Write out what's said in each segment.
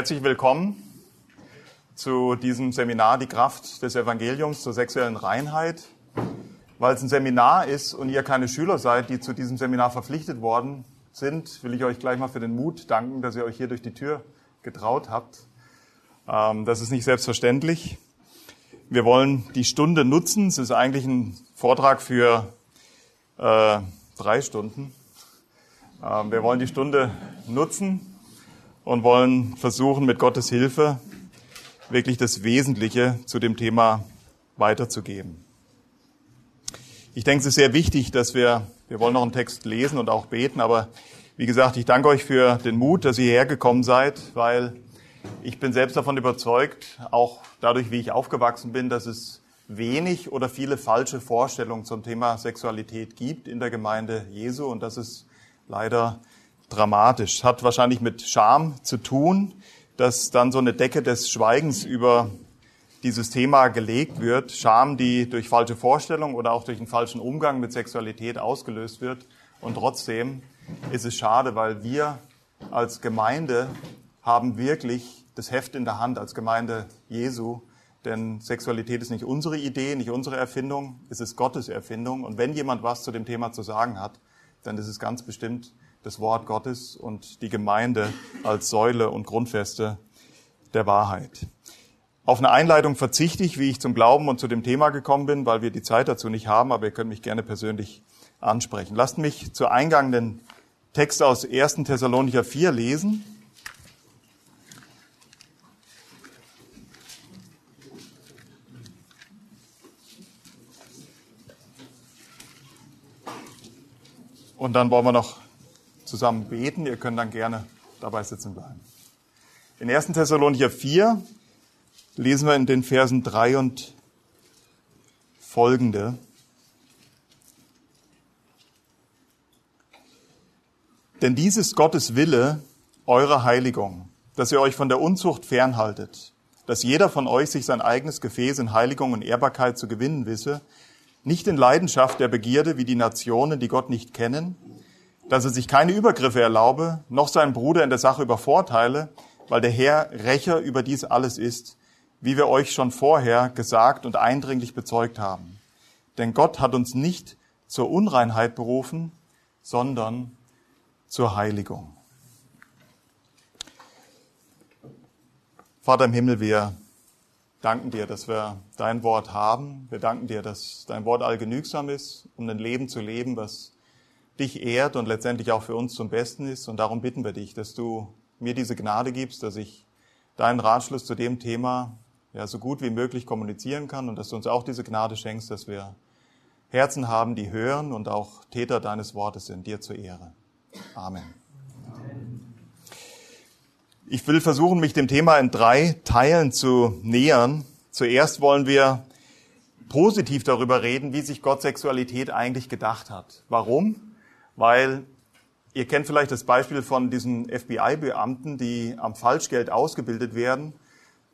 Herzlich willkommen zu diesem Seminar Die Kraft des Evangeliums zur sexuellen Reinheit. Weil es ein Seminar ist und ihr keine Schüler seid, die zu diesem Seminar verpflichtet worden sind, will ich euch gleich mal für den Mut danken, dass ihr euch hier durch die Tür getraut habt. Ähm, das ist nicht selbstverständlich. Wir wollen die Stunde nutzen. Es ist eigentlich ein Vortrag für äh, drei Stunden. Ähm, wir wollen die Stunde nutzen und wollen versuchen, mit Gottes Hilfe wirklich das Wesentliche zu dem Thema weiterzugeben. Ich denke, es ist sehr wichtig, dass wir, wir wollen noch einen Text lesen und auch beten, aber wie gesagt, ich danke euch für den Mut, dass ihr hierher gekommen seid, weil ich bin selbst davon überzeugt, auch dadurch, wie ich aufgewachsen bin, dass es wenig oder viele falsche Vorstellungen zum Thema Sexualität gibt in der Gemeinde Jesu und dass es leider dramatisch. Hat wahrscheinlich mit Scham zu tun, dass dann so eine Decke des Schweigens über dieses Thema gelegt wird. Scham, die durch falsche Vorstellungen oder auch durch einen falschen Umgang mit Sexualität ausgelöst wird. Und trotzdem ist es schade, weil wir als Gemeinde haben wirklich das Heft in der Hand als Gemeinde Jesu. Denn Sexualität ist nicht unsere Idee, nicht unsere Erfindung, es ist Gottes Erfindung. Und wenn jemand was zu dem Thema zu sagen hat, dann ist es ganz bestimmt das Wort Gottes und die Gemeinde als Säule und Grundfeste der Wahrheit. Auf eine Einleitung verzichte ich, wie ich zum Glauben und zu dem Thema gekommen bin, weil wir die Zeit dazu nicht haben, aber ihr könnt mich gerne persönlich ansprechen. Lasst mich zu Eingang den Text aus 1. Thessalonicher 4 lesen. Und dann wollen wir noch zusammen beten. Ihr könnt dann gerne dabei sitzen bleiben. In 1. Thessalonicher 4 lesen wir in den Versen 3 und folgende. Denn dies ist Gottes Wille, eure Heiligung, dass ihr euch von der Unzucht fernhaltet, dass jeder von euch sich sein eigenes Gefäß in Heiligung und Ehrbarkeit zu gewinnen wisse, nicht in Leidenschaft der Begierde wie die Nationen, die Gott nicht kennen, dass er sich keine Übergriffe erlaube, noch seinen Bruder in der Sache übervorteile, weil der Herr Rächer über dies alles ist, wie wir euch schon vorher gesagt und eindringlich bezeugt haben. Denn Gott hat uns nicht zur Unreinheit berufen, sondern zur Heiligung. Vater im Himmel, wir danken dir, dass wir dein Wort haben. Wir danken dir, dass dein Wort allgenügsam ist, um ein Leben zu leben, was dich ehrt und letztendlich auch für uns zum Besten ist. Und darum bitten wir dich, dass du mir diese Gnade gibst, dass ich deinen Ratschluss zu dem Thema ja, so gut wie möglich kommunizieren kann und dass du uns auch diese Gnade schenkst, dass wir Herzen haben, die hören und auch Täter deines Wortes sind, dir zur Ehre. Amen. Ich will versuchen, mich dem Thema in drei Teilen zu nähern. Zuerst wollen wir positiv darüber reden, wie sich Gott Sexualität eigentlich gedacht hat. Warum? Weil ihr kennt vielleicht das Beispiel von diesen FBI-Beamten, die am Falschgeld ausgebildet werden.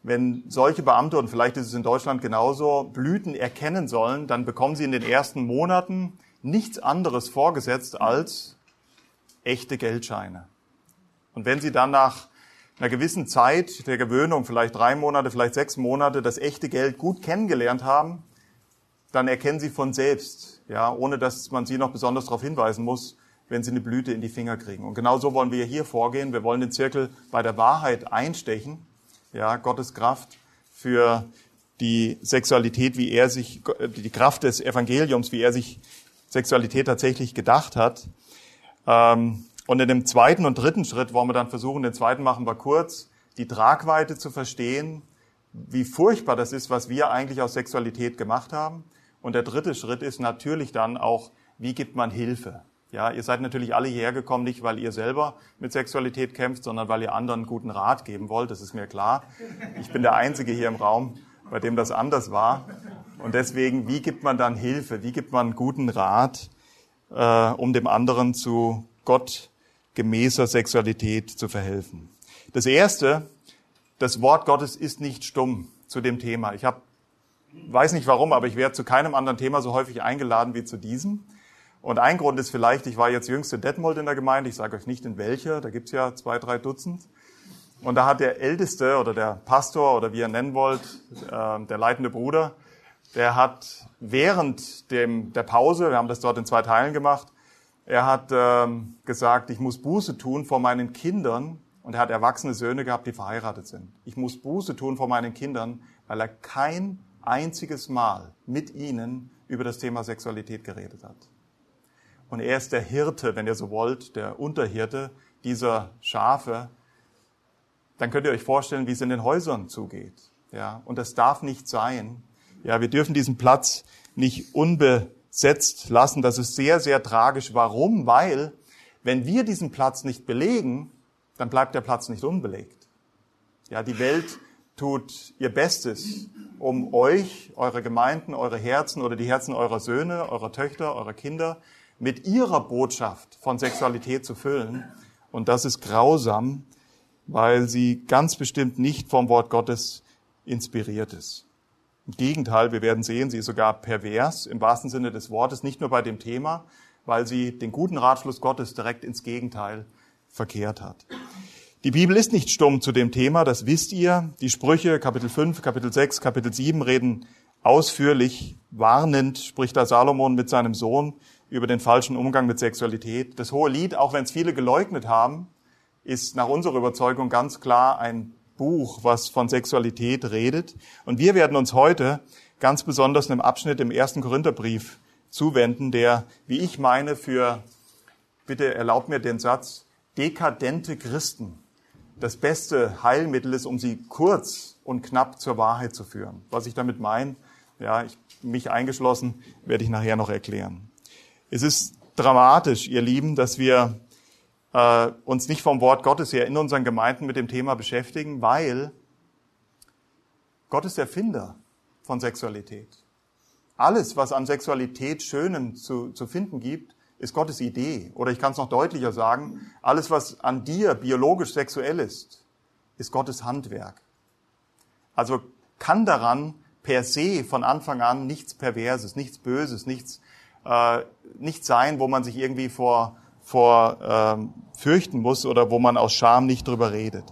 Wenn solche Beamte, und vielleicht ist es in Deutschland genauso, Blüten erkennen sollen, dann bekommen sie in den ersten Monaten nichts anderes vorgesetzt als echte Geldscheine. Und wenn sie dann nach einer gewissen Zeit der Gewöhnung, vielleicht drei Monate, vielleicht sechs Monate, das echte Geld gut kennengelernt haben, dann erkennen sie von selbst, ja, ohne dass man sie noch besonders darauf hinweisen muss, wenn sie eine Blüte in die Finger kriegen. Und genau so wollen wir hier vorgehen. Wir wollen den Zirkel bei der Wahrheit einstechen, ja, Gottes Kraft für die Sexualität, wie er sich, die Kraft des Evangeliums, wie er sich Sexualität tatsächlich gedacht hat. Ähm, und in dem zweiten und dritten Schritt wollen wir dann versuchen, den zweiten machen wir kurz, die Tragweite zu verstehen, wie furchtbar das ist, was wir eigentlich aus Sexualität gemacht haben. Und der dritte Schritt ist natürlich dann auch, wie gibt man Hilfe? Ja, ihr seid natürlich alle hierher gekommen, nicht weil ihr selber mit Sexualität kämpft, sondern weil ihr anderen guten Rat geben wollt. Das ist mir klar. Ich bin der Einzige hier im Raum, bei dem das anders war. Und deswegen, wie gibt man dann Hilfe? Wie gibt man guten Rat, äh, um dem anderen zu gottgemäßer Sexualität zu verhelfen? Das erste, das Wort Gottes ist nicht stumm zu dem Thema. Ich habe, weiß nicht warum, aber ich werde zu keinem anderen Thema so häufig eingeladen wie zu diesem. Und ein Grund ist vielleicht, ich war jetzt jüngst in Detmold in der Gemeinde, ich sage euch nicht in welcher, da gibt's ja zwei, drei Dutzend. Und da hat der Älteste oder der Pastor oder wie ihr nennen wollt, äh, der leitende Bruder, der hat während dem, der Pause, wir haben das dort in zwei Teilen gemacht, er hat ähm, gesagt, ich muss Buße tun vor meinen Kindern. Und er hat erwachsene Söhne gehabt, die verheiratet sind. Ich muss Buße tun vor meinen Kindern, weil er kein einziges Mal mit ihnen über das Thema Sexualität geredet hat. Und er ist der Hirte, wenn ihr so wollt, der Unterhirte dieser Schafe. Dann könnt ihr euch vorstellen, wie es in den Häusern zugeht. Ja, und das darf nicht sein. Ja, wir dürfen diesen Platz nicht unbesetzt lassen. Das ist sehr, sehr tragisch. Warum? Weil, wenn wir diesen Platz nicht belegen, dann bleibt der Platz nicht unbelegt. Ja, die Welt tut ihr Bestes, um euch, eure Gemeinden, eure Herzen oder die Herzen eurer Söhne, eurer Töchter, eurer Kinder mit ihrer Botschaft von Sexualität zu füllen. Und das ist grausam, weil sie ganz bestimmt nicht vom Wort Gottes inspiriert ist. Im Gegenteil, wir werden sehen, sie ist sogar pervers im wahrsten Sinne des Wortes, nicht nur bei dem Thema, weil sie den guten Ratschluss Gottes direkt ins Gegenteil verkehrt hat. Die Bibel ist nicht stumm zu dem Thema, das wisst ihr. Die Sprüche, Kapitel 5, Kapitel 6, Kapitel 7 reden ausführlich, warnend, spricht da Salomon mit seinem Sohn über den falschen Umgang mit Sexualität. Das hohe Lied, auch wenn es viele geleugnet haben, ist nach unserer Überzeugung ganz klar ein Buch, was von Sexualität redet. Und wir werden uns heute ganz besonders einem Abschnitt im ersten Korintherbrief zuwenden, der, wie ich meine, für, bitte erlaubt mir den Satz, dekadente Christen das beste Heilmittel ist, um sie kurz und knapp zur Wahrheit zu führen. Was ich damit meine, ja, ich, mich eingeschlossen, werde ich nachher noch erklären. Es ist dramatisch, ihr Lieben, dass wir äh, uns nicht vom Wort Gottes her in unseren Gemeinden mit dem Thema beschäftigen, weil Gott ist Erfinder von Sexualität. Alles, was an Sexualität Schönen zu, zu finden gibt, ist Gottes Idee. Oder ich kann es noch deutlicher sagen, alles, was an dir biologisch sexuell ist, ist Gottes Handwerk. Also kann daran per se von Anfang an nichts Perverses, nichts Böses, nichts, äh, nichts sein, wo man sich irgendwie vor, vor ähm, fürchten muss oder wo man aus Scham nicht drüber redet.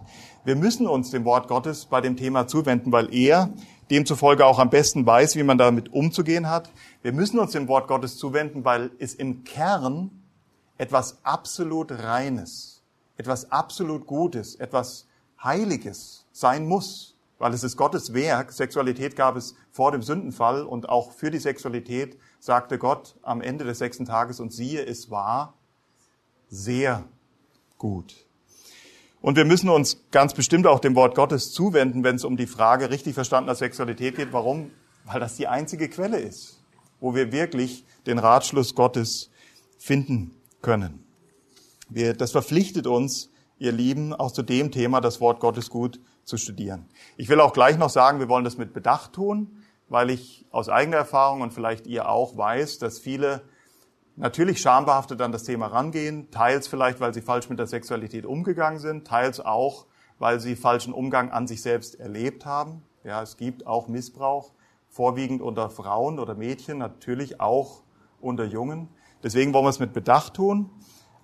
Wir müssen uns dem Wort Gottes bei dem Thema zuwenden, weil er demzufolge auch am besten weiß, wie man damit umzugehen hat. Wir müssen uns dem Wort Gottes zuwenden, weil es im Kern etwas absolut Reines, etwas absolut Gutes, etwas Heiliges sein muss, weil es ist Gottes Werk. Sexualität gab es vor dem Sündenfall und auch für die Sexualität sagte Gott am Ende des sechsten Tages und siehe, es war sehr gut. Und wir müssen uns ganz bestimmt auch dem Wort Gottes zuwenden, wenn es um die Frage richtig verstandener Sexualität geht. Warum? Weil das die einzige Quelle ist, wo wir wirklich den Ratschluss Gottes finden können. Wir, das verpflichtet uns, ihr Lieben, auch zu dem Thema das Wort Gottes gut zu studieren. Ich will auch gleich noch sagen, wir wollen das mit Bedacht tun, weil ich aus eigener Erfahrung und vielleicht ihr auch weiß, dass viele natürlich schambehaftet an das Thema rangehen, teils vielleicht, weil sie falsch mit der Sexualität umgegangen sind, teils auch, weil sie falschen Umgang an sich selbst erlebt haben. Ja, es gibt auch Missbrauch, vorwiegend unter Frauen oder Mädchen, natürlich auch unter Jungen. Deswegen wollen wir es mit Bedacht tun,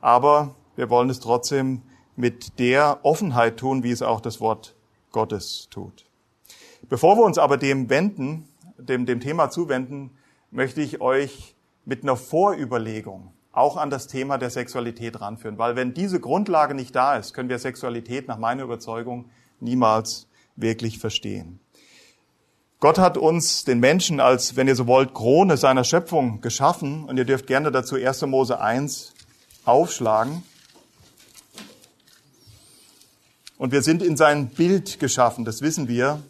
aber wir wollen es trotzdem mit der Offenheit tun, wie es auch das Wort Gottes tut. Bevor wir uns aber dem wenden, dem, dem Thema zuwenden, möchte ich euch mit einer Vorüberlegung auch an das Thema der Sexualität ranführen. Weil wenn diese Grundlage nicht da ist, können wir Sexualität nach meiner Überzeugung niemals wirklich verstehen. Gott hat uns, den Menschen, als, wenn ihr so wollt, Krone seiner Schöpfung geschaffen. Und ihr dürft gerne dazu 1. Mose 1 aufschlagen. Und wir sind in sein Bild geschaffen, das wissen wir.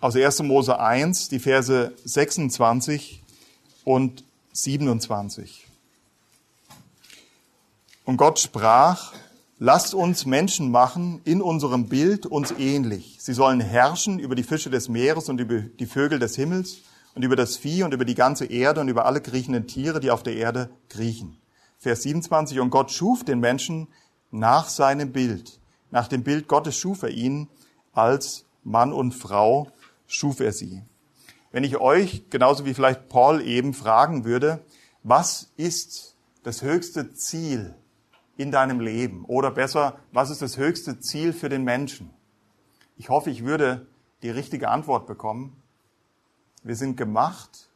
Aus 1. Mose 1, die Verse 26 und 27. Und Gott sprach, Lasst uns Menschen machen in unserem Bild uns ähnlich. Sie sollen herrschen über die Fische des Meeres und über die Vögel des Himmels und über das Vieh und über die ganze Erde und über alle kriechenden Tiere, die auf der Erde kriechen. Vers 27. Und Gott schuf den Menschen nach seinem Bild. Nach dem Bild Gottes schuf er ihn. Als Mann und Frau schuf er sie. Wenn ich euch, genauso wie vielleicht Paul eben, fragen würde, was ist das höchste Ziel in deinem Leben? Oder besser, was ist das höchste Ziel für den Menschen? Ich hoffe, ich würde die richtige Antwort bekommen. Wir sind gemacht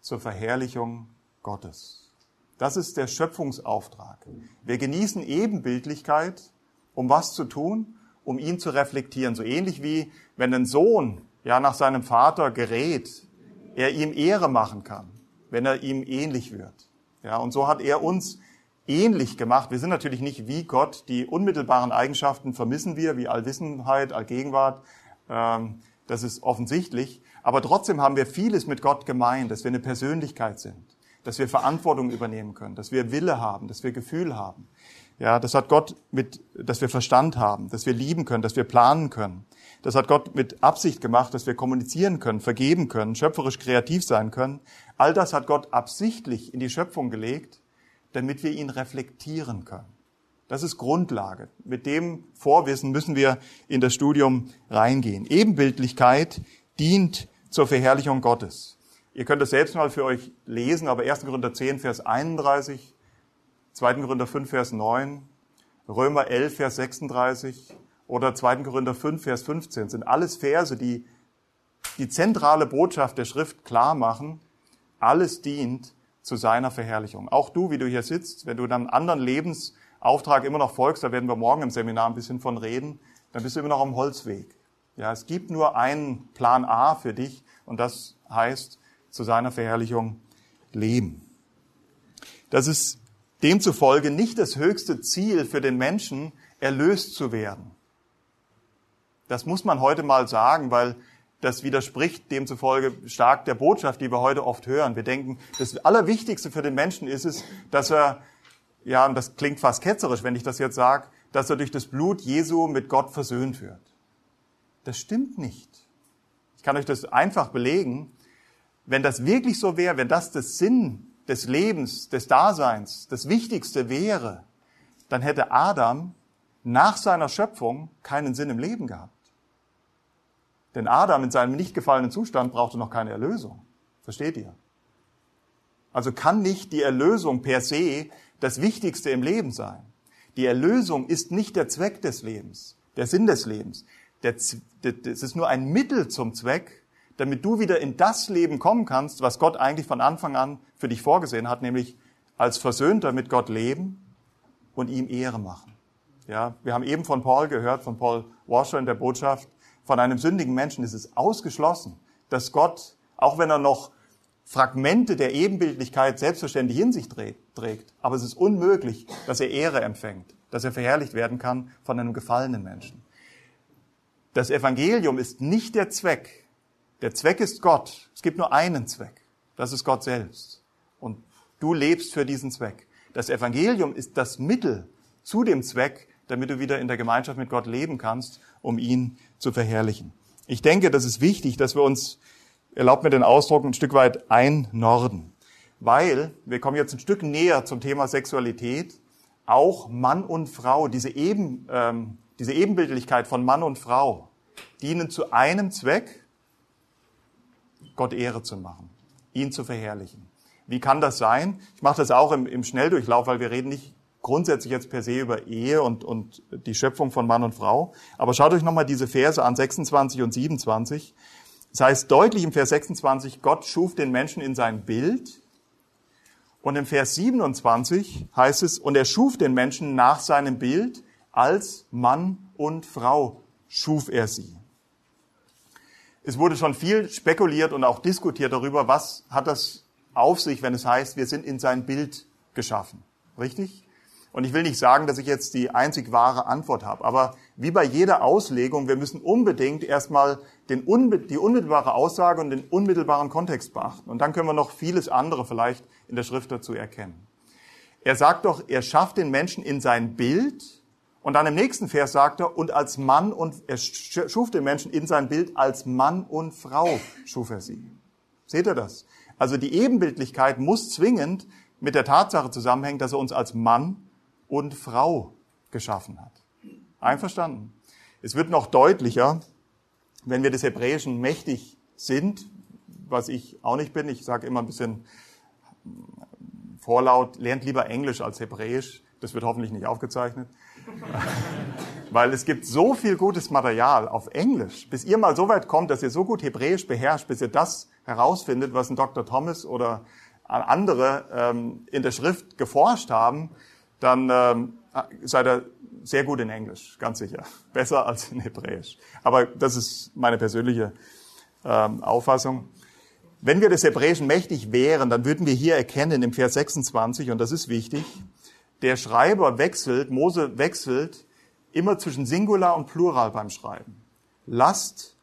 zur Verherrlichung Gottes. Das ist der Schöpfungsauftrag. Wir genießen Ebenbildlichkeit, um was zu tun? Um ihn zu reflektieren. So ähnlich wie wenn ein Sohn ja nach seinem Vater gerät, er ihm Ehre machen kann, wenn er ihm ähnlich wird. Ja, und so hat er uns ähnlich gemacht. Wir sind natürlich nicht wie Gott. Die unmittelbaren Eigenschaften vermissen wir, wie Allwissenheit, Allgegenwart. Ähm, das ist offensichtlich. Aber trotzdem haben wir vieles mit Gott gemeint, dass wir eine Persönlichkeit sind, dass wir Verantwortung übernehmen können, dass wir Wille haben, dass wir Gefühl haben. Ja, das hat Gott mit, dass wir Verstand haben, dass wir lieben können, dass wir planen können. Das hat Gott mit Absicht gemacht, dass wir kommunizieren können, vergeben können, schöpferisch kreativ sein können. All das hat Gott absichtlich in die Schöpfung gelegt, damit wir ihn reflektieren können. Das ist Grundlage. Mit dem Vorwissen müssen wir in das Studium reingehen. Ebenbildlichkeit dient zur Verherrlichung Gottes. Ihr könnt das selbst mal für euch lesen, aber 1. Korinther 10, Vers 31, 2. Korinther 5, Vers 9, Römer 11, Vers 36 oder 2. Korinther 5, Vers 15 sind alles Verse, die die zentrale Botschaft der Schrift klar machen. Alles dient zu seiner Verherrlichung. Auch du, wie du hier sitzt, wenn du einem anderen Lebensauftrag immer noch folgst, da werden wir morgen im Seminar ein bisschen von reden, dann bist du immer noch am Holzweg. Ja, es gibt nur einen Plan A für dich und das heißt zu seiner Verherrlichung leben. Das ist demzufolge nicht das höchste Ziel für den Menschen, erlöst zu werden. Das muss man heute mal sagen, weil das widerspricht demzufolge stark der Botschaft, die wir heute oft hören. Wir denken, das Allerwichtigste für den Menschen ist es, dass er, ja, und das klingt fast ketzerisch, wenn ich das jetzt sage, dass er durch das Blut Jesu mit Gott versöhnt wird. Das stimmt nicht. Ich kann euch das einfach belegen. Wenn das wirklich so wäre, wenn das das Sinn des Lebens, des Daseins, das Wichtigste wäre, dann hätte Adam nach seiner Schöpfung keinen Sinn im Leben gehabt. Denn Adam in seinem nicht gefallenen Zustand brauchte noch keine Erlösung. Versteht ihr? Also kann nicht die Erlösung per se das Wichtigste im Leben sein. Die Erlösung ist nicht der Zweck des Lebens, der Sinn des Lebens. Es ist nur ein Mittel zum Zweck, damit du wieder in das Leben kommen kannst, was Gott eigentlich von Anfang an für dich vorgesehen hat, nämlich als Versöhnter mit Gott leben und ihm Ehre machen. Ja, wir haben eben von Paul gehört, von Paul Washer in der Botschaft, von einem sündigen Menschen ist es ausgeschlossen, dass Gott, auch wenn er noch Fragmente der Ebenbildlichkeit selbstverständlich in sich trägt, aber es ist unmöglich, dass er Ehre empfängt, dass er verherrlicht werden kann von einem gefallenen Menschen. Das Evangelium ist nicht der Zweck. Der Zweck ist Gott. Es gibt nur einen Zweck. Das ist Gott selbst. Und du lebst für diesen Zweck. Das Evangelium ist das Mittel zu dem Zweck, damit du wieder in der Gemeinschaft mit Gott leben kannst, um ihn zu verherrlichen. Ich denke, das ist wichtig, dass wir uns, erlaubt mir den Ausdruck, ein Stück weit einnorden. Weil, wir kommen jetzt ein Stück näher zum Thema Sexualität, auch Mann und Frau, diese, Eben, ähm, diese Ebenbildlichkeit von Mann und Frau, dienen zu einem Zweck, Gott Ehre zu machen, ihn zu verherrlichen. Wie kann das sein? Ich mache das auch im, im Schnelldurchlauf, weil wir reden nicht grundsätzlich jetzt per se über Ehe und, und die Schöpfung von Mann und Frau. Aber schaut euch nochmal diese Verse an, 26 und 27. Das heißt deutlich im Vers 26, Gott schuf den Menschen in sein Bild. Und im Vers 27 heißt es, und er schuf den Menschen nach seinem Bild, als Mann und Frau schuf er sie. Es wurde schon viel spekuliert und auch diskutiert darüber, was hat das auf sich, wenn es heißt, wir sind in sein Bild geschaffen. Richtig? Und ich will nicht sagen, dass ich jetzt die einzig wahre Antwort habe, aber wie bei jeder Auslegung, wir müssen unbedingt erstmal den, die unmittelbare Aussage und den unmittelbaren Kontext beachten. Und dann können wir noch vieles andere vielleicht in der Schrift dazu erkennen. Er sagt doch, er schafft den Menschen in sein Bild. Und dann im nächsten Vers sagt er, und als Mann und, er schuf den Menschen in sein Bild, als Mann und Frau schuf er sie. Seht ihr das? Also die Ebenbildlichkeit muss zwingend mit der Tatsache zusammenhängen, dass er uns als Mann und Frau geschaffen hat. Einverstanden? Es wird noch deutlicher, wenn wir des Hebräischen mächtig sind, was ich auch nicht bin. Ich sage immer ein bisschen vorlaut, lernt lieber Englisch als Hebräisch. Das wird hoffentlich nicht aufgezeichnet. Weil es gibt so viel gutes Material auf Englisch. Bis ihr mal so weit kommt, dass ihr so gut Hebräisch beherrscht, bis ihr das herausfindet, was ein Dr. Thomas oder andere ähm, in der Schrift geforscht haben, dann ähm, seid ihr sehr gut in Englisch, ganz sicher. Besser als in Hebräisch. Aber das ist meine persönliche ähm, Auffassung. Wenn wir des Hebräischen mächtig wären, dann würden wir hier erkennen im Vers 26, und das ist wichtig, der Schreiber wechselt, Mose wechselt immer zwischen Singular und Plural beim Schreiben. Lasst,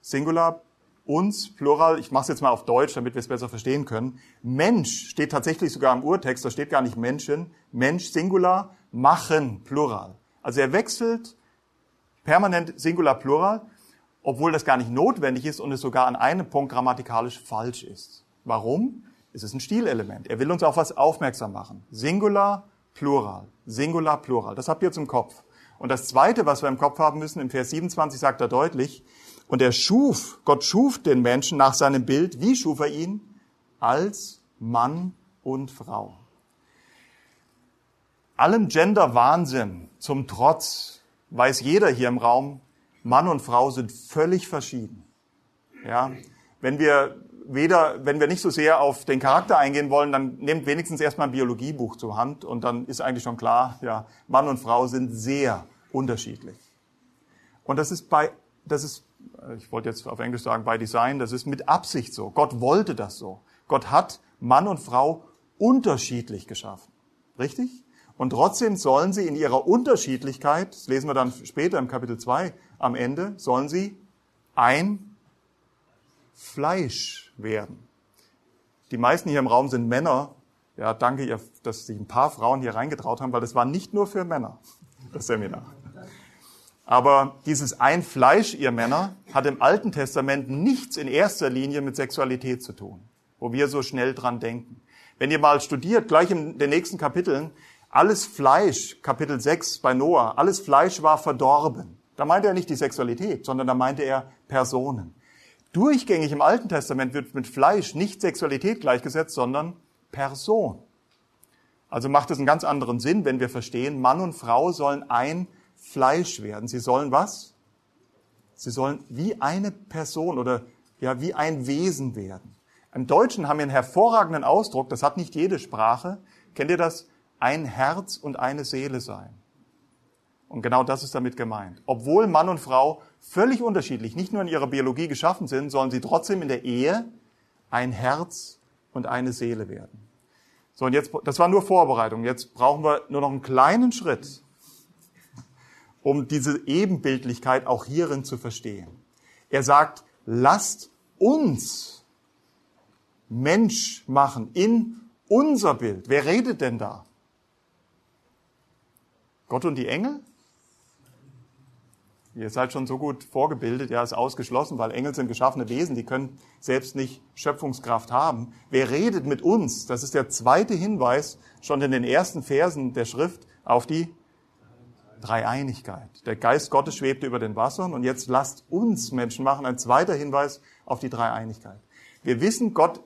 Singular, uns, Plural, ich mache es jetzt mal auf Deutsch, damit wir es besser verstehen können. Mensch steht tatsächlich sogar im Urtext, da steht gar nicht Menschen. Mensch, Singular, machen, Plural. Also er wechselt permanent Singular, Plural, obwohl das gar nicht notwendig ist und es sogar an einem Punkt grammatikalisch falsch ist. Warum? Es ist ein Stilelement. Er will uns auf was aufmerksam machen. Singular, Plural. Singular, Plural. Das habt ihr jetzt im Kopf. Und das Zweite, was wir im Kopf haben müssen, im Vers 27 sagt er deutlich, und er schuf, Gott schuf den Menschen nach seinem Bild. Wie schuf er ihn? Als Mann und Frau. Allem Gender-Wahnsinn zum Trotz weiß jeder hier im Raum, Mann und Frau sind völlig verschieden. Ja, wenn wir weder, wenn wir nicht so sehr auf den Charakter eingehen wollen, dann nehmt wenigstens erstmal ein Biologiebuch zur Hand und dann ist eigentlich schon klar, ja, Mann und Frau sind sehr unterschiedlich. Und das ist bei, das ist ich wollte jetzt auf Englisch sagen, by Design, das ist mit Absicht so. Gott wollte das so. Gott hat Mann und Frau unterschiedlich geschaffen. Richtig? Und trotzdem sollen sie in ihrer Unterschiedlichkeit, das lesen wir dann später im Kapitel 2 am Ende, sollen sie ein Fleisch werden. Die meisten hier im Raum sind Männer. Ja, danke, dass sich ein paar Frauen hier reingetraut haben, weil das war nicht nur für Männer, das Seminar. Aber dieses ein Fleisch, ihr Männer, hat im Alten Testament nichts in erster Linie mit Sexualität zu tun, wo wir so schnell dran denken. Wenn ihr mal studiert, gleich in den nächsten Kapiteln, alles Fleisch, Kapitel 6 bei Noah, alles Fleisch war verdorben. Da meinte er nicht die Sexualität, sondern da meinte er Personen. Durchgängig im Alten Testament wird mit Fleisch nicht Sexualität gleichgesetzt, sondern Person. Also macht es einen ganz anderen Sinn, wenn wir verstehen, Mann und Frau sollen ein Fleisch werden. Sie sollen was? Sie sollen wie eine Person oder ja, wie ein Wesen werden. Im Deutschen haben wir einen hervorragenden Ausdruck, das hat nicht jede Sprache. Kennt ihr das? Ein Herz und eine Seele sein. Und genau das ist damit gemeint. Obwohl Mann und Frau völlig unterschiedlich, nicht nur in ihrer Biologie geschaffen sind, sollen sie trotzdem in der Ehe ein Herz und eine Seele werden. So, und jetzt, das war nur Vorbereitung. Jetzt brauchen wir nur noch einen kleinen Schritt um diese Ebenbildlichkeit auch hierin zu verstehen. Er sagt, lasst uns Mensch machen in unser Bild. Wer redet denn da? Gott und die Engel? Ihr seid schon so gut vorgebildet, ja, ist ausgeschlossen, weil Engel sind geschaffene Wesen, die können selbst nicht Schöpfungskraft haben. Wer redet mit uns? Das ist der zweite Hinweis schon in den ersten Versen der Schrift auf die Dreieinigkeit. Der Geist Gottes schwebte über den Wassern und jetzt lasst uns Menschen machen. Ein zweiter Hinweis auf die Dreieinigkeit. Wir wissen, Gott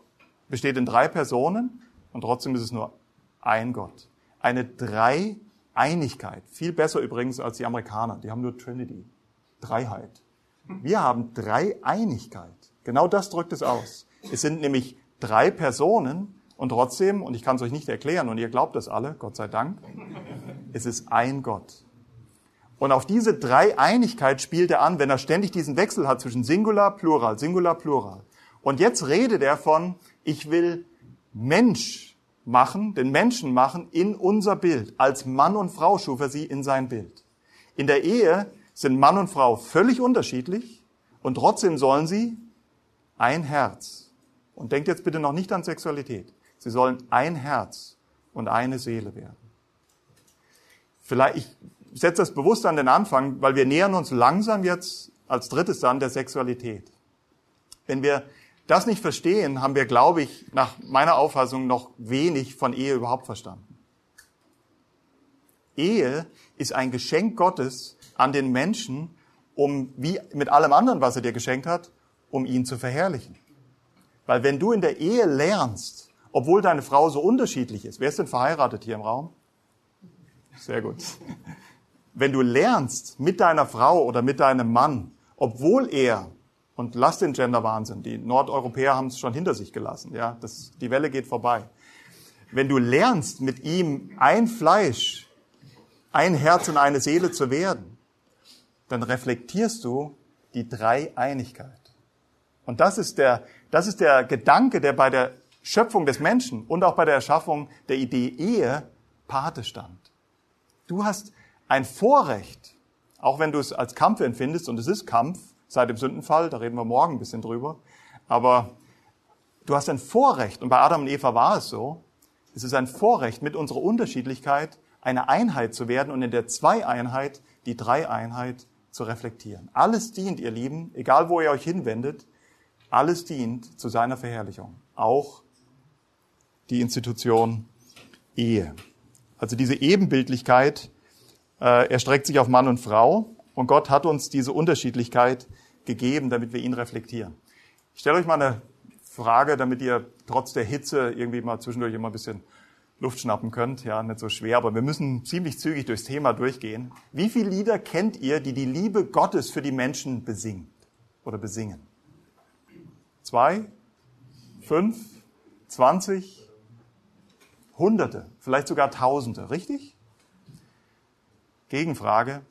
besteht in drei Personen und trotzdem ist es nur ein Gott. Eine Dreieinigkeit. Viel besser übrigens als die Amerikaner. Die haben nur Trinity. Dreiheit. Wir haben Dreieinigkeit. Genau das drückt es aus. Es sind nämlich drei Personen und trotzdem, und ich kann es euch nicht erklären und ihr glaubt das alle, Gott sei Dank, es ist ein Gott. Und auf diese Dreieinigkeit spielt er an, wenn er ständig diesen Wechsel hat zwischen Singular, Plural, Singular, Plural. Und jetzt redet er von, ich will Mensch machen, den Menschen machen in unser Bild. Als Mann und Frau schuf er sie in sein Bild. In der Ehe sind Mann und Frau völlig unterschiedlich und trotzdem sollen sie ein Herz. Und denkt jetzt bitte noch nicht an Sexualität. Sie sollen ein Herz und eine Seele werden. Vielleicht, ich setze das bewusst an den Anfang, weil wir nähern uns langsam jetzt als drittes dann der Sexualität. Wenn wir das nicht verstehen, haben wir, glaube ich, nach meiner Auffassung noch wenig von Ehe überhaupt verstanden. Ehe ist ein Geschenk Gottes an den Menschen, um, wie mit allem anderen, was er dir geschenkt hat, um ihn zu verherrlichen. Weil wenn du in der Ehe lernst, obwohl deine Frau so unterschiedlich ist, wer ist denn verheiratet hier im Raum? Sehr gut wenn du lernst mit deiner Frau oder mit deinem Mann, obwohl er, und lass den Genderwahnsinn, die Nordeuropäer haben es schon hinter sich gelassen, ja, das, die Welle geht vorbei. Wenn du lernst, mit ihm ein Fleisch, ein Herz und eine Seele zu werden, dann reflektierst du die Dreieinigkeit. Und das ist der, das ist der Gedanke, der bei der Schöpfung des Menschen und auch bei der Erschaffung der Idee Ehe Pate stand. Du hast ein Vorrecht, auch wenn du es als Kampf empfindest, und es ist Kampf seit dem Sündenfall, da reden wir morgen ein bisschen drüber, aber du hast ein Vorrecht, und bei Adam und Eva war es so, es ist ein Vorrecht, mit unserer Unterschiedlichkeit eine Einheit zu werden und in der Zweieinheit die Dreieinheit zu reflektieren. Alles dient, ihr Lieben, egal wo ihr euch hinwendet, alles dient zu seiner Verherrlichung. Auch die Institution Ehe. Also diese Ebenbildlichkeit er streckt sich auf Mann und Frau und Gott hat uns diese Unterschiedlichkeit gegeben, damit wir ihn reflektieren. Ich stelle euch mal eine Frage, damit ihr trotz der Hitze irgendwie mal zwischendurch immer ein bisschen Luft schnappen könnt. Ja, nicht so schwer, aber wir müssen ziemlich zügig durchs Thema durchgehen. Wie viele Lieder kennt ihr, die die Liebe Gottes für die Menschen besingt oder besingen? Zwei? Fünf? Zwanzig? Hunderte? Vielleicht sogar Tausende, richtig? Gegenfrage,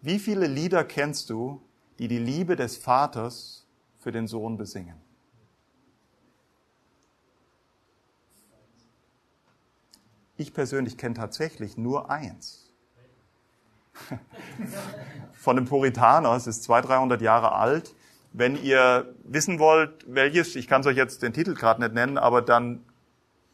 wie viele Lieder kennst du, die die Liebe des Vaters für den Sohn besingen? Ich persönlich kenne tatsächlich nur eins. Von einem Puritaner, es ist 200, 300 Jahre alt. Wenn ihr wissen wollt, welches, ich kann es euch jetzt den Titel gerade nicht nennen, aber dann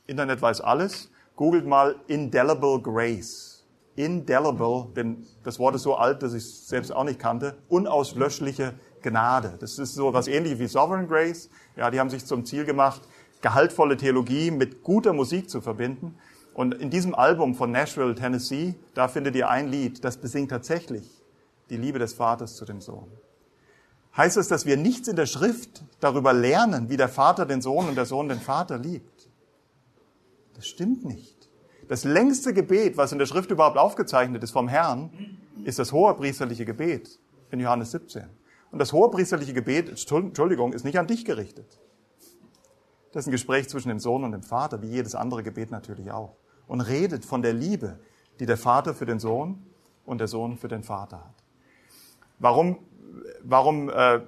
Internet weiß alles, googelt mal Indelible Grace indelible, denn das Wort ist so alt, dass ich es selbst auch nicht kannte, unauslöschliche Gnade. Das ist so was ähnliches wie Sovereign Grace. Ja, die haben sich zum Ziel gemacht, gehaltvolle Theologie mit guter Musik zu verbinden. Und in diesem Album von Nashville, Tennessee, da findet ihr ein Lied, das besingt tatsächlich die Liebe des Vaters zu dem Sohn. Heißt es, dass wir nichts in der Schrift darüber lernen, wie der Vater den Sohn und der Sohn den Vater liebt? Das stimmt nicht. Das längste Gebet, was in der Schrift überhaupt aufgezeichnet ist vom Herrn, ist das hohepriesterliche Gebet in Johannes 17. Und das hohepriesterliche Gebet, Entschuldigung, ist nicht an dich gerichtet. Das ist ein Gespräch zwischen dem Sohn und dem Vater, wie jedes andere Gebet natürlich auch. Und redet von der Liebe, die der Vater für den Sohn und der Sohn für den Vater hat. Warum, warum äh,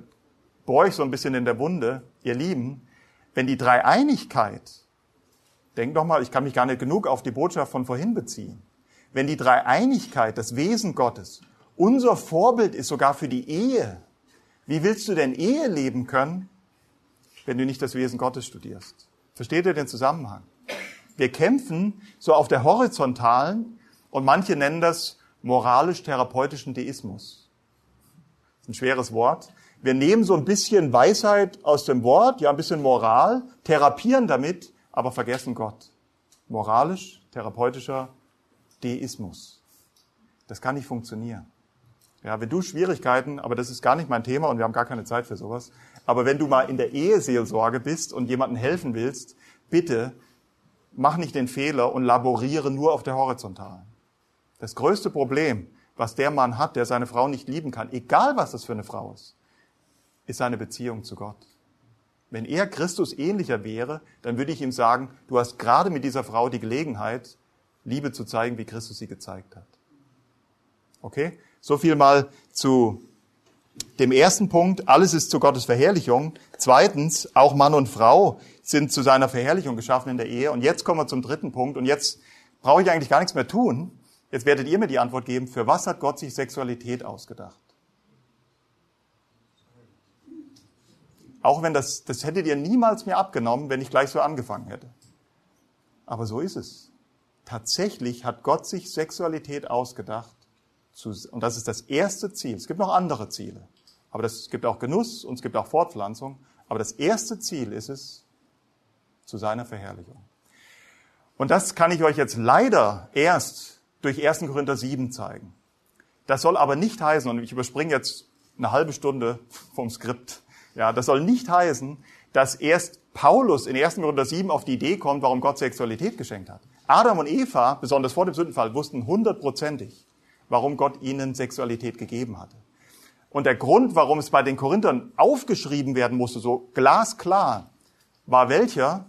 bohre ich so ein bisschen in der Wunde? Ihr Lieben, wenn die Dreieinigkeit Denk doch mal, ich kann mich gar nicht genug auf die Botschaft von vorhin beziehen. Wenn die Dreieinigkeit, das Wesen Gottes, unser Vorbild ist sogar für die Ehe, wie willst du denn Ehe leben können, wenn du nicht das Wesen Gottes studierst? Versteht ihr den Zusammenhang? Wir kämpfen so auf der horizontalen und manche nennen das moralisch-therapeutischen Deismus. Das ist ein schweres Wort. Wir nehmen so ein bisschen Weisheit aus dem Wort, ja ein bisschen Moral, therapieren damit aber vergessen Gott. Moralisch, therapeutischer Deismus. Das kann nicht funktionieren. Ja, wenn du Schwierigkeiten, aber das ist gar nicht mein Thema und wir haben gar keine Zeit für sowas, aber wenn du mal in der Eheseelsorge bist und jemandem helfen willst, bitte mach nicht den Fehler und laboriere nur auf der Horizontalen. Das größte Problem, was der Mann hat, der seine Frau nicht lieben kann, egal was das für eine Frau ist, ist seine Beziehung zu Gott. Wenn er Christus ähnlicher wäre, dann würde ich ihm sagen, du hast gerade mit dieser Frau die Gelegenheit, Liebe zu zeigen, wie Christus sie gezeigt hat. Okay? So viel mal zu dem ersten Punkt. Alles ist zu Gottes Verherrlichung. Zweitens, auch Mann und Frau sind zu seiner Verherrlichung geschaffen in der Ehe. Und jetzt kommen wir zum dritten Punkt. Und jetzt brauche ich eigentlich gar nichts mehr tun. Jetzt werdet ihr mir die Antwort geben, für was hat Gott sich Sexualität ausgedacht? Auch wenn das, das hättet ihr niemals mir abgenommen, wenn ich gleich so angefangen hätte. Aber so ist es. Tatsächlich hat Gott sich Sexualität ausgedacht. und das ist das erste Ziel. Es gibt noch andere Ziele. Aber das, es gibt auch Genuss und es gibt auch Fortpflanzung. Aber das erste Ziel ist es, zu seiner Verherrlichung. Und das kann ich euch jetzt leider erst durch 1. Korinther 7 zeigen. Das soll aber nicht heißen, und ich überspringe jetzt eine halbe Stunde vom Skript, ja, das soll nicht heißen, dass erst Paulus in 1. Korinther 7 auf die Idee kommt, warum Gott Sexualität geschenkt hat. Adam und Eva, besonders vor dem Sündenfall, wussten hundertprozentig, warum Gott ihnen Sexualität gegeben hatte. Und der Grund, warum es bei den Korinthern aufgeschrieben werden musste, so glasklar, war welcher?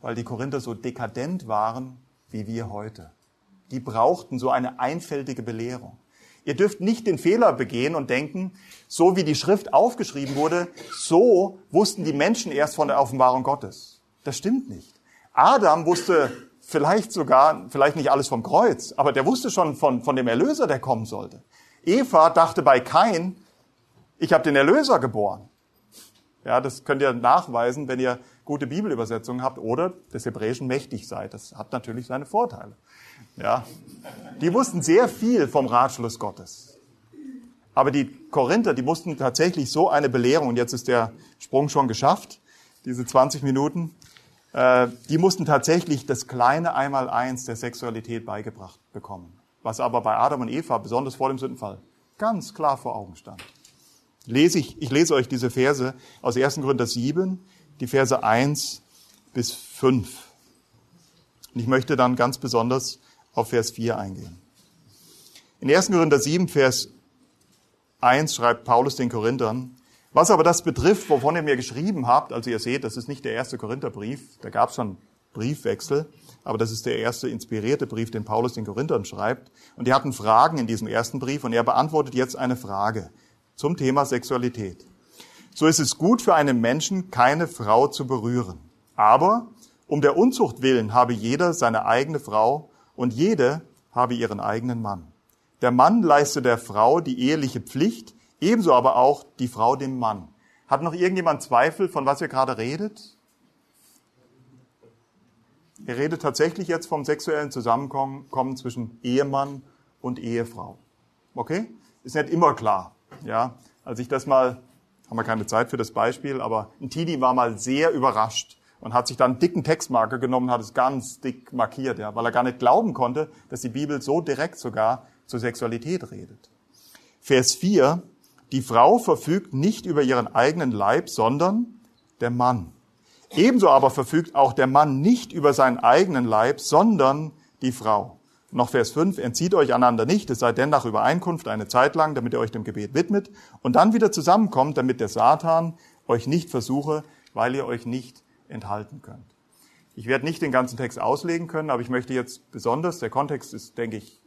Weil die Korinther so dekadent waren wie wir heute. Die brauchten so eine einfältige Belehrung. Ihr dürft nicht den Fehler begehen und denken, so wie die Schrift aufgeschrieben wurde, so wussten die Menschen erst von der Offenbarung Gottes. Das stimmt nicht. Adam wusste vielleicht sogar, vielleicht nicht alles vom Kreuz, aber der wusste schon von, von dem Erlöser, der kommen sollte. Eva dachte bei Kain, ich habe den Erlöser geboren. Ja, das könnt ihr nachweisen, wenn ihr gute Bibelübersetzungen habt oder des Hebräischen mächtig seid. Das hat natürlich seine Vorteile. Ja, die wussten sehr viel vom Ratschluss Gottes. Aber die Korinther, die mussten tatsächlich so eine Belehrung, und jetzt ist der Sprung schon geschafft, diese 20 Minuten, äh, die mussten tatsächlich das kleine Einmaleins der Sexualität beigebracht bekommen. Was aber bei Adam und Eva, besonders vor dem Sündenfall, ganz klar vor Augen stand. Lese ich, ich lese euch diese Verse aus 1. Korinther 7, die Verse 1 bis 5. Und ich möchte dann ganz besonders auf Vers 4 eingehen. In 1. Korinther 7, Vers 1 schreibt Paulus den Korinthern, was aber das betrifft, wovon ihr mir geschrieben habt, also ihr seht, das ist nicht der erste Korintherbrief, da gab es schon Briefwechsel, aber das ist der erste inspirierte Brief, den Paulus den Korinthern schreibt. Und die hatten Fragen in diesem ersten Brief und er beantwortet jetzt eine Frage zum Thema Sexualität. So ist es gut für einen Menschen, keine Frau zu berühren. Aber um der Unzucht willen habe jeder seine eigene Frau und jede habe ihren eigenen Mann. Der Mann leiste der Frau die eheliche Pflicht, ebenso aber auch die Frau dem Mann. Hat noch irgendjemand Zweifel, von was ihr gerade redet? Er redet tatsächlich jetzt vom sexuellen Zusammenkommen zwischen Ehemann und Ehefrau. Okay? Ist nicht immer klar. Ja? Als ich das mal, haben wir keine Zeit für das Beispiel, aber ein Teenie war mal sehr überrascht und hat sich dann einen dicken Textmarker genommen hat es ganz dick markiert, ja, weil er gar nicht glauben konnte, dass die Bibel so direkt sogar zur Sexualität redet. Vers 4, die Frau verfügt nicht über ihren eigenen Leib, sondern der Mann. Ebenso aber verfügt auch der Mann nicht über seinen eigenen Leib, sondern die Frau. Noch Vers 5, entzieht euch einander nicht, es sei denn nach Übereinkunft eine Zeit lang, damit ihr euch dem Gebet widmet und dann wieder zusammenkommt, damit der Satan euch nicht versuche, weil ihr euch nicht enthalten könnt. Ich werde nicht den ganzen Text auslegen können, aber ich möchte jetzt besonders, der Kontext ist, denke ich,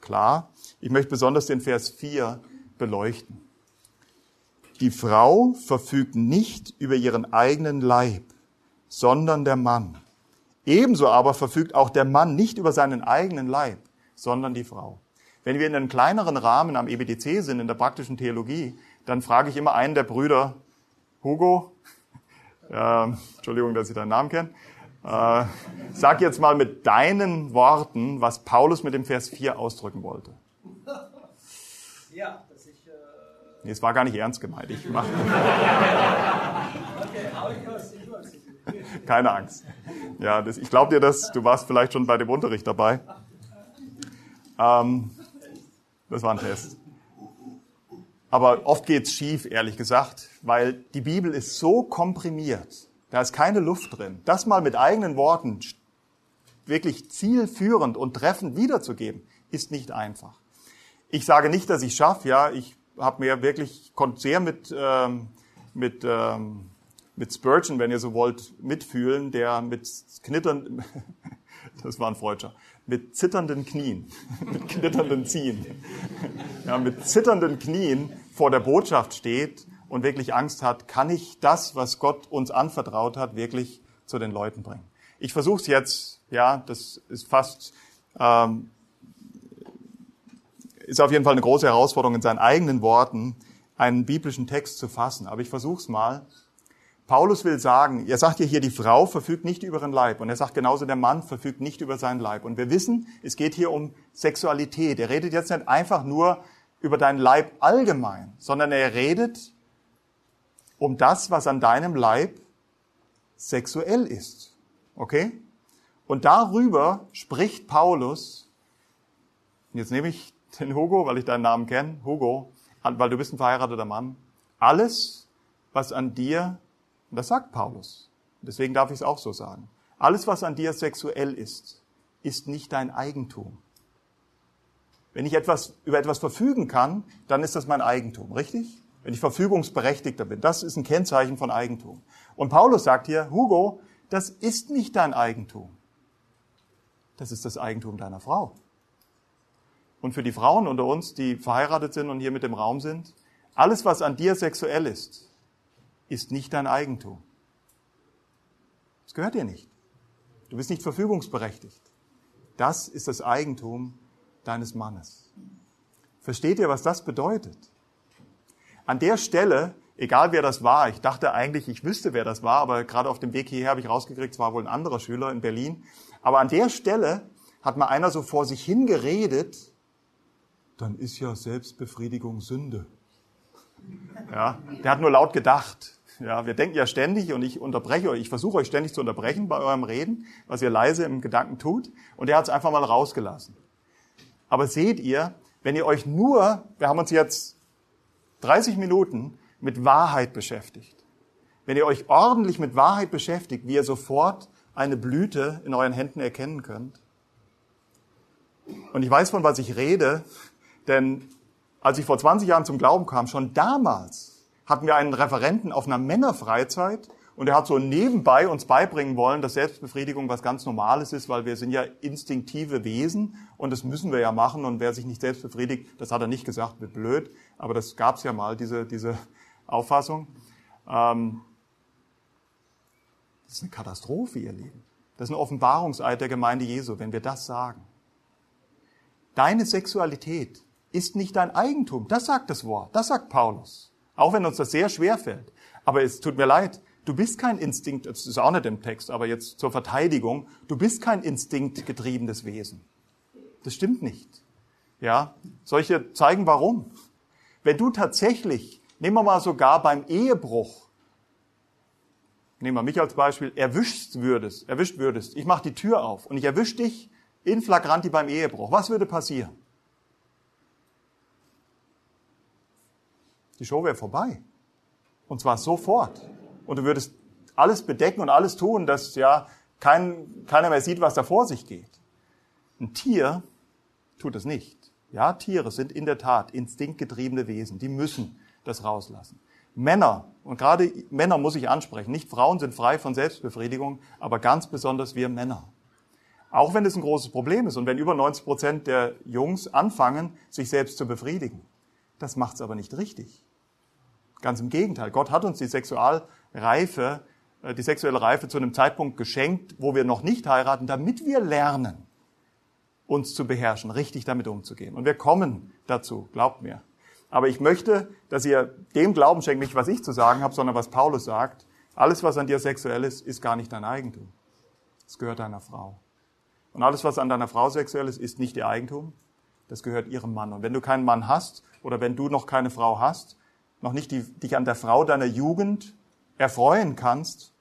klar, ich möchte besonders den Vers 4 beleuchten. Die Frau verfügt nicht über ihren eigenen Leib, sondern der Mann. Ebenso aber verfügt auch der Mann nicht über seinen eigenen Leib, sondern die Frau. Wenn wir in einem kleineren Rahmen am EBDC sind, in der praktischen Theologie, dann frage ich immer einen der Brüder, Hugo, äh, Entschuldigung, dass ich deinen Namen kenne. Äh, sag jetzt mal mit deinen Worten, was Paulus mit dem Vers 4 ausdrücken wollte. Ja, dass ich. Äh nee, es war gar nicht ernst gemeint. Ich mach. Keine Angst. Ja, das, ich glaube dir das. Du warst vielleicht schon bei dem Unterricht dabei. Ähm, das war ein Test. Aber oft geht's schief, ehrlich gesagt, weil die Bibel ist so komprimiert. Da ist keine Luft drin. Das mal mit eigenen Worten wirklich zielführend und treffend wiederzugeben, ist nicht einfach. Ich sage nicht, dass ich schaffe, ja, ich habe mir wirklich, konnte sehr mit, ähm, mit, ähm, mit Spurgeon, wenn ihr so wollt, mitfühlen, der mit Knittern Das war ein Freudscher. Mit zitternden Knien, mit knitternden Ziehen, ja, mit zitternden Knien vor der Botschaft steht und wirklich Angst hat, kann ich das, was Gott uns anvertraut hat, wirklich zu den Leuten bringen. Ich versuche es jetzt, ja, das ist fast, ähm, ist auf jeden Fall eine große Herausforderung in seinen eigenen Worten, einen biblischen Text zu fassen. Aber ich versuche es mal. Paulus will sagen, er sagt ja hier, die Frau verfügt nicht über ihren Leib. Und er sagt genauso, der Mann verfügt nicht über seinen Leib. Und wir wissen, es geht hier um Sexualität. Er redet jetzt nicht einfach nur über deinen Leib allgemein, sondern er redet um das, was an deinem Leib sexuell ist. Okay? Und darüber spricht Paulus, jetzt nehme ich den Hugo, weil ich deinen Namen kenne, Hugo, weil du bist ein verheirateter Mann. Alles, was an dir, und das sagt Paulus, deswegen darf ich es auch so sagen, alles, was an dir sexuell ist, ist nicht dein Eigentum. Wenn ich etwas, über etwas verfügen kann, dann ist das mein Eigentum, richtig? Wenn ich Verfügungsberechtigter bin, das ist ein Kennzeichen von Eigentum. Und Paulus sagt hier, Hugo, das ist nicht dein Eigentum. Das ist das Eigentum deiner Frau. Und für die Frauen unter uns, die verheiratet sind und hier mit dem Raum sind, alles, was an dir sexuell ist, ist nicht dein Eigentum. Es gehört dir nicht. Du bist nicht verfügungsberechtigt. Das ist das Eigentum deines Mannes. Versteht ihr, was das bedeutet? An der Stelle, egal wer das war, ich dachte eigentlich, ich wüsste, wer das war, aber gerade auf dem Weg hierher habe ich rausgekriegt, es war wohl ein anderer Schüler in Berlin. Aber an der Stelle hat mal einer so vor sich hingeredet, dann ist ja Selbstbefriedigung Sünde. Ja, der hat nur laut gedacht. Ja, wir denken ja ständig und ich unterbreche euch, ich versuche euch ständig zu unterbrechen bei eurem Reden, was ihr leise im Gedanken tut. Und er hat es einfach mal rausgelassen. Aber seht ihr, wenn ihr euch nur, wir haben uns jetzt 30 Minuten mit Wahrheit beschäftigt. Wenn ihr euch ordentlich mit Wahrheit beschäftigt, wie ihr sofort eine Blüte in euren Händen erkennen könnt. Und ich weiß, von was ich rede, denn als ich vor 20 Jahren zum Glauben kam, schon damals hatten wir einen Referenten auf einer Männerfreizeit und er hat so nebenbei uns beibringen wollen, dass Selbstbefriedigung was ganz Normales ist, weil wir sind ja instinktive Wesen und das müssen wir ja machen und wer sich nicht selbst befriedigt, das hat er nicht gesagt, wird blöd, aber das gab es ja mal, diese, diese Auffassung. Ähm, das ist eine Katastrophe, ihr Lieben. Das ist ein Offenbarungseid der Gemeinde Jesu, wenn wir das sagen. Deine Sexualität ist nicht dein Eigentum. Das sagt das Wort. Das sagt Paulus. Auch wenn uns das sehr schwer fällt. Aber es tut mir leid. Du bist kein Instinkt, das ist auch nicht im Text, aber jetzt zur Verteidigung. Du bist kein instinktgetriebenes Wesen. Das stimmt nicht. Ja, solche zeigen warum. Wenn du tatsächlich, nehmen wir mal sogar beim Ehebruch, nehmen wir mich als Beispiel, erwischt würdest, erwischt würdest, ich mache die Tür auf und ich erwische dich in flagranti beim Ehebruch, was würde passieren? Die Show wäre vorbei. Und zwar sofort. Und du würdest alles bedecken und alles tun, dass ja kein, keiner mehr sieht, was da vor sich geht. Ein Tier tut es nicht. Ja, Tiere sind in der Tat instinktgetriebene Wesen. Die müssen das rauslassen. Männer, und gerade Männer muss ich ansprechen, nicht Frauen sind frei von Selbstbefriedigung, aber ganz besonders wir Männer. Auch wenn es ein großes Problem ist und wenn über 90 Prozent der Jungs anfangen, sich selbst zu befriedigen. Das macht es aber nicht richtig. Ganz im Gegenteil. Gott hat uns die Sexualreife, äh, die sexuelle Reife zu einem Zeitpunkt geschenkt, wo wir noch nicht heiraten, damit wir lernen, uns zu beherrschen, richtig damit umzugehen. Und wir kommen dazu, glaubt mir. Aber ich möchte, dass ihr dem Glauben schenkt, nicht was ich zu sagen habe, sondern was Paulus sagt. Alles, was an dir sexuell ist, ist gar nicht dein Eigentum. Es gehört deiner Frau. Und alles, was an deiner Frau sexuell ist, ist nicht ihr Eigentum. Das gehört ihrem Mann. Und wenn du keinen Mann hast oder wenn du noch keine Frau hast, noch nicht die, dich an der Frau deiner Jugend erfreuen kannst,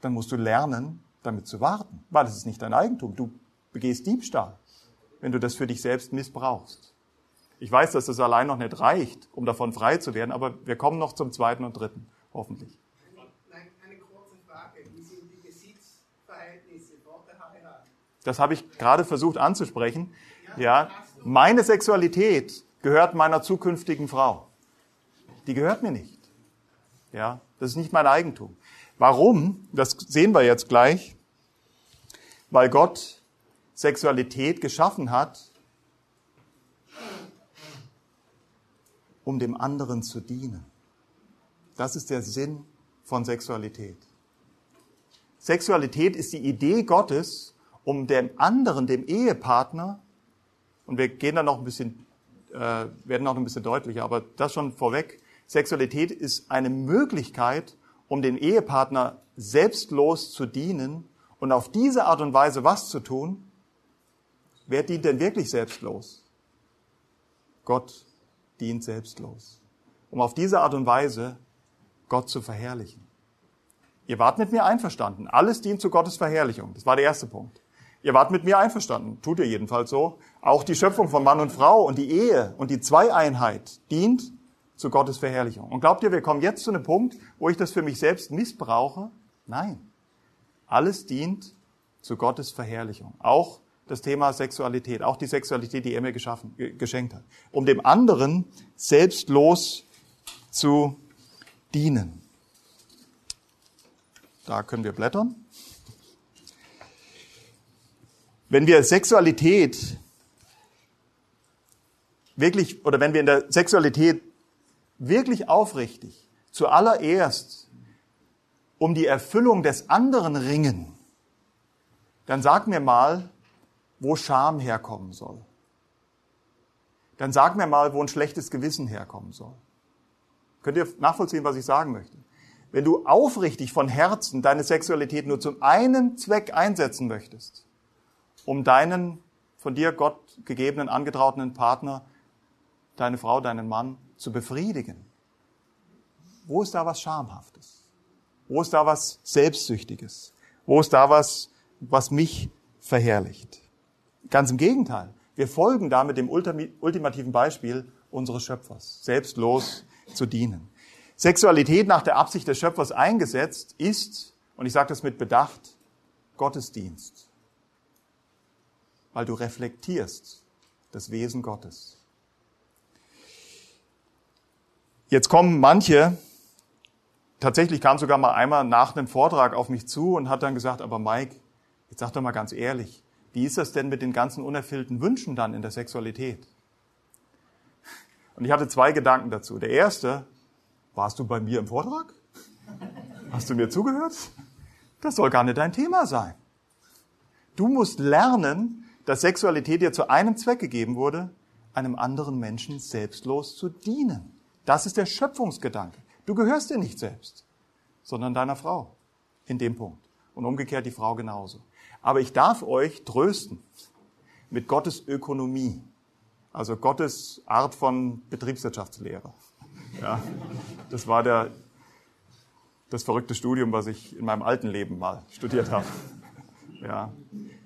dann musst du lernen, damit zu warten, weil es ist nicht dein Eigentum. Du begehst Diebstahl, wenn du das für dich selbst missbrauchst. Ich weiß, dass das allein noch nicht reicht, um davon frei zu werden, aber wir kommen noch zum zweiten und dritten, hoffentlich. Das habe ich gerade versucht anzusprechen. Ja, meine Sexualität gehört meiner zukünftigen Frau die gehört mir nicht. Ja, das ist nicht mein Eigentum. Warum? Das sehen wir jetzt gleich. Weil Gott Sexualität geschaffen hat, um dem anderen zu dienen. Das ist der Sinn von Sexualität. Sexualität ist die Idee Gottes, um dem anderen, dem Ehepartner, und wir gehen dann noch ein bisschen, äh, werden noch ein bisschen deutlicher, aber das schon vorweg, Sexualität ist eine Möglichkeit, um den Ehepartner selbstlos zu dienen und auf diese Art und Weise was zu tun. Wer dient denn wirklich selbstlos? Gott dient selbstlos. Um auf diese Art und Weise Gott zu verherrlichen. Ihr wart mit mir einverstanden. Alles dient zu Gottes Verherrlichung. Das war der erste Punkt. Ihr wart mit mir einverstanden. Tut ihr jedenfalls so. Auch die Schöpfung von Mann und Frau und die Ehe und die Zweieinheit dient zu Gottes Verherrlichung. Und glaubt ihr, wir kommen jetzt zu einem Punkt, wo ich das für mich selbst missbrauche? Nein. Alles dient zu Gottes Verherrlichung. Auch das Thema Sexualität, auch die Sexualität, die er mir geschaffen, geschenkt hat. Um dem anderen selbstlos zu dienen. Da können wir blättern. Wenn wir Sexualität wirklich, oder wenn wir in der Sexualität wirklich aufrichtig zuallererst um die Erfüllung des anderen ringen, dann sag mir mal, wo Scham herkommen soll. Dann sag mir mal, wo ein schlechtes Gewissen herkommen soll. Könnt ihr nachvollziehen, was ich sagen möchte? Wenn du aufrichtig von Herzen deine Sexualität nur zum einen Zweck einsetzen möchtest, um deinen von dir Gott gegebenen, angetrauten Partner, deine Frau, deinen Mann zu befriedigen, wo ist da was Schamhaftes? Wo ist da was Selbstsüchtiges? Wo ist da was, was mich verherrlicht? Ganz im Gegenteil. Wir folgen damit dem ultimativen Beispiel unseres Schöpfers, selbstlos zu dienen. Sexualität nach der Absicht des Schöpfers eingesetzt ist, und ich sage das mit Bedacht, Gottesdienst. Weil du reflektierst das Wesen Gottes. Jetzt kommen manche, tatsächlich kam sogar mal einmal nach einem Vortrag auf mich zu und hat dann gesagt, aber Mike, jetzt sag doch mal ganz ehrlich, wie ist das denn mit den ganzen unerfüllten Wünschen dann in der Sexualität? Und ich hatte zwei Gedanken dazu. Der erste, warst du bei mir im Vortrag? Hast du mir zugehört? Das soll gar nicht dein Thema sein. Du musst lernen, dass Sexualität dir zu einem Zweck gegeben wurde, einem anderen Menschen selbstlos zu dienen. Das ist der Schöpfungsgedanke. Du gehörst dir nicht selbst, sondern deiner Frau in dem Punkt. Und umgekehrt die Frau genauso. Aber ich darf euch trösten mit Gottes Ökonomie, also Gottes Art von Betriebswirtschaftslehre. Ja, das war der, das verrückte Studium, was ich in meinem alten Leben mal studiert habe. Ja.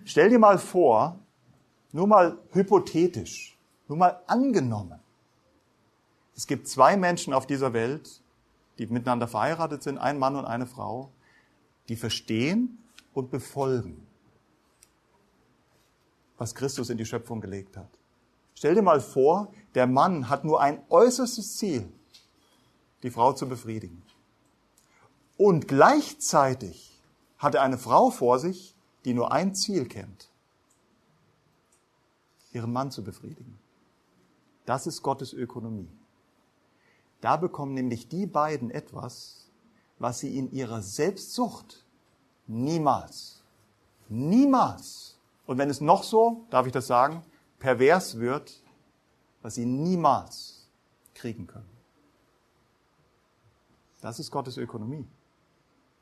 Stell dir mal vor, nur mal hypothetisch, nur mal angenommen, es gibt zwei Menschen auf dieser Welt, die miteinander verheiratet sind, ein Mann und eine Frau, die verstehen und befolgen was Christus in die Schöpfung gelegt hat. Stell dir mal vor, der Mann hat nur ein äußerstes Ziel, die Frau zu befriedigen. Und gleichzeitig hat er eine Frau vor sich, die nur ein Ziel kennt, ihren Mann zu befriedigen. Das ist Gottes Ökonomie. Da bekommen nämlich die beiden etwas, was sie in ihrer Selbstsucht niemals, niemals und wenn es noch so, darf ich das sagen, pervers wird, was sie niemals kriegen können. Das ist Gottes Ökonomie.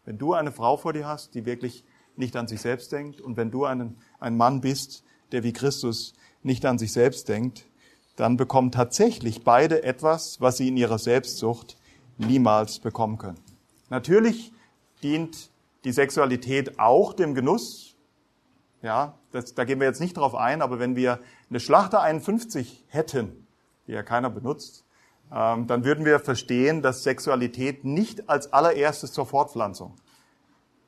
Wenn du eine Frau vor dir hast, die wirklich nicht an sich selbst denkt, und wenn du einen, ein Mann bist, der wie Christus nicht an sich selbst denkt, dann bekommen tatsächlich beide etwas, was sie in ihrer Selbstsucht niemals bekommen können. Natürlich dient die Sexualität auch dem Genuss, ja, das, da gehen wir jetzt nicht drauf ein, aber wenn wir eine Schlachter 51 hätten, die ja keiner benutzt, ähm, dann würden wir verstehen, dass Sexualität nicht als allererstes zur Fortpflanzung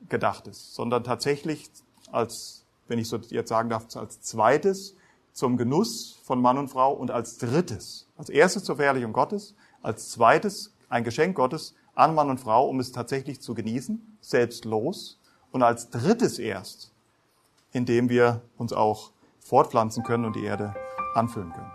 gedacht ist, sondern tatsächlich als, wenn ich so jetzt sagen darf, als zweites zum Genuss von Mann und Frau und als drittes, als erstes zur Verherrlichung Gottes, als zweites ein Geschenk Gottes an Mann und Frau, um es tatsächlich zu genießen, selbstlos und als drittes erst indem wir uns auch fortpflanzen können und die Erde anfüllen können.